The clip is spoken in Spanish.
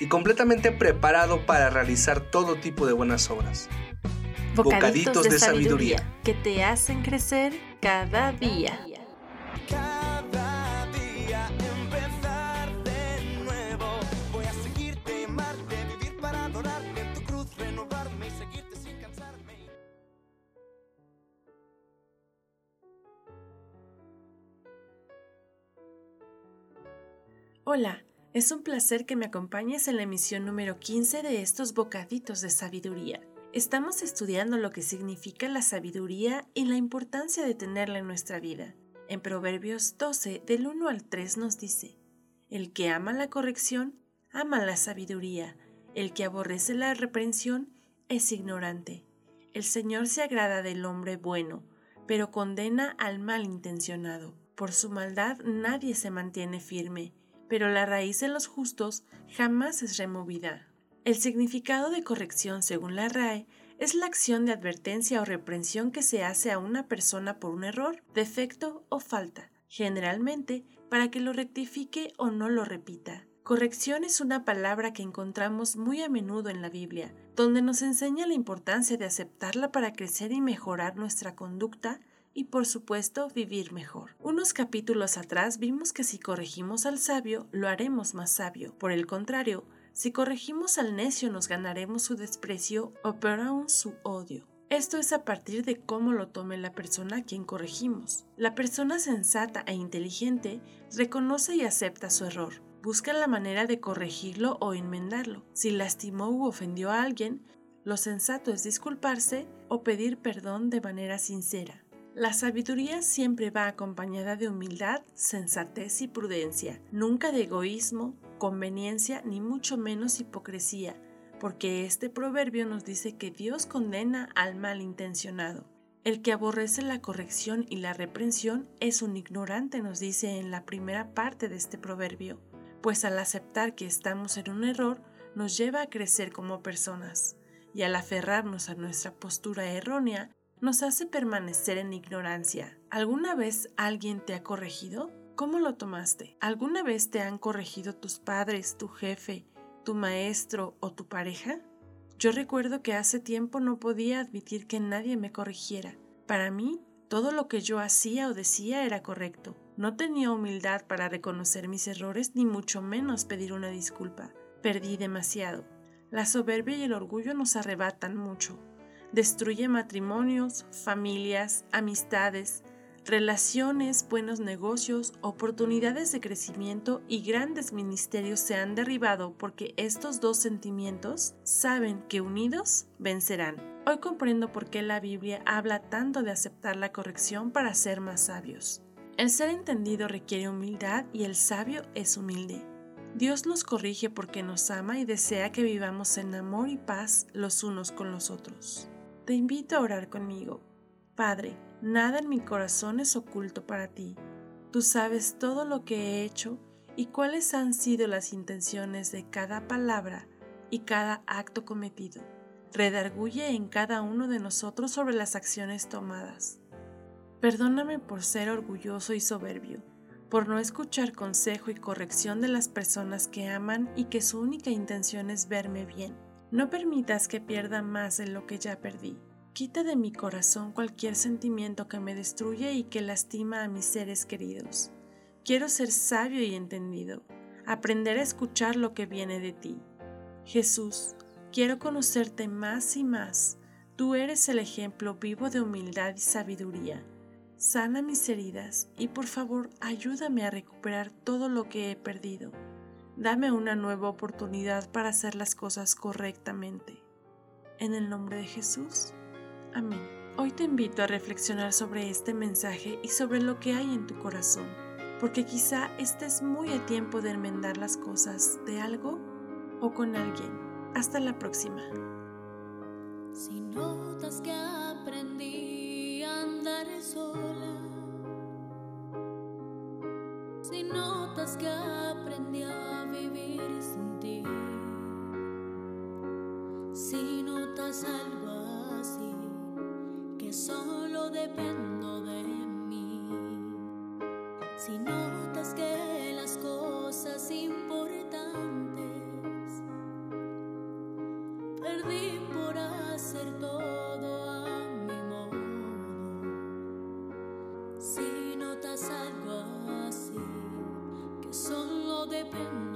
y completamente preparado para realizar todo tipo de buenas obras. Bocaditos, de, sabiduría que te hacen crecer cada día. Cada día empezar de nuevo. Voy a seguirte, amarte, vivir para adorarte en tu cruz, renovarme y seguirte sin cansarme. Hola, es un placer que me acompañes en la emisión número 15 de estos bocaditos de sabiduría. Estamos estudiando lo que significa la sabiduría y la importancia de tenerla en nuestra vida. En Proverbios 12, del 1 al 3 nos dice, El que ama la corrección, ama la sabiduría, el que aborrece la reprensión, es ignorante. El Señor se agrada del hombre bueno, pero condena al malintencionado. Por su maldad nadie se mantiene firme, pero la raíz de los justos jamás es removida. El significado de corrección según la RAE es la acción de advertencia o reprensión que se hace a una persona por un error, defecto o falta, generalmente para que lo rectifique o no lo repita. Corrección es una palabra que encontramos muy a menudo en la Biblia, donde nos enseña la importancia de aceptarla para crecer y mejorar nuestra conducta y por supuesto vivir mejor. Unos capítulos atrás vimos que si corregimos al sabio, lo haremos más sabio. Por el contrario, si corregimos al necio nos ganaremos su desprecio o peor aún su odio. Esto es a partir de cómo lo tome la persona a quien corregimos. La persona sensata e inteligente reconoce y acepta su error, busca la manera de corregirlo o enmendarlo. Si lastimó u ofendió a alguien, lo sensato es disculparse o pedir perdón de manera sincera. La sabiduría siempre va acompañada de humildad, sensatez y prudencia, nunca de egoísmo, conveniencia ni mucho menos hipocresía, porque este proverbio nos dice que Dios condena al malintencionado. El que aborrece la corrección y la reprensión es un ignorante, nos dice en la primera parte de este proverbio, pues al aceptar que estamos en un error nos lleva a crecer como personas, y al aferrarnos a nuestra postura errónea, nos hace permanecer en ignorancia. ¿Alguna vez alguien te ha corregido? ¿Cómo lo tomaste? ¿Alguna vez te han corregido tus padres, tu jefe, tu maestro o tu pareja? Yo recuerdo que hace tiempo no podía admitir que nadie me corrigiera. Para mí, todo lo que yo hacía o decía era correcto. No tenía humildad para reconocer mis errores ni mucho menos pedir una disculpa. Perdí demasiado. La soberbia y el orgullo nos arrebatan mucho. Destruye matrimonios, familias, amistades, relaciones, buenos negocios, oportunidades de crecimiento y grandes ministerios se han derribado porque estos dos sentimientos saben que unidos vencerán. Hoy comprendo por qué la Biblia habla tanto de aceptar la corrección para ser más sabios. El ser entendido requiere humildad y el sabio es humilde. Dios nos corrige porque nos ama y desea que vivamos en amor y paz los unos con los otros. Te invito a orar conmigo. Padre, nada en mi corazón es oculto para ti. Tú sabes todo lo que he hecho y cuáles han sido las intenciones de cada palabra y cada acto cometido. Redarguye en cada uno de nosotros sobre las acciones tomadas. Perdóname por ser orgulloso y soberbio, por no escuchar consejo y corrección de las personas que aman y que su única intención es verme bien. No permitas que pierda más de lo que ya perdí. Quita de mi corazón cualquier sentimiento que me destruye y que lastima a mis seres queridos. Quiero ser sabio y entendido, aprender a escuchar lo que viene de ti. Jesús, quiero conocerte más y más. Tú eres el ejemplo vivo de humildad y sabiduría. Sana mis heridas y por favor ayúdame a recuperar todo lo que he perdido. Dame una nueva oportunidad para hacer las cosas correctamente. En el nombre de Jesús. Amén. Hoy te invito a reflexionar sobre este mensaje y sobre lo que hay en tu corazón, porque quizá estés muy a tiempo de enmendar las cosas de algo o con alguien. Hasta la próxima. Notas que aprendí a vivir sin ti, si notas algo así, que solo dependo de mí, si notas que Si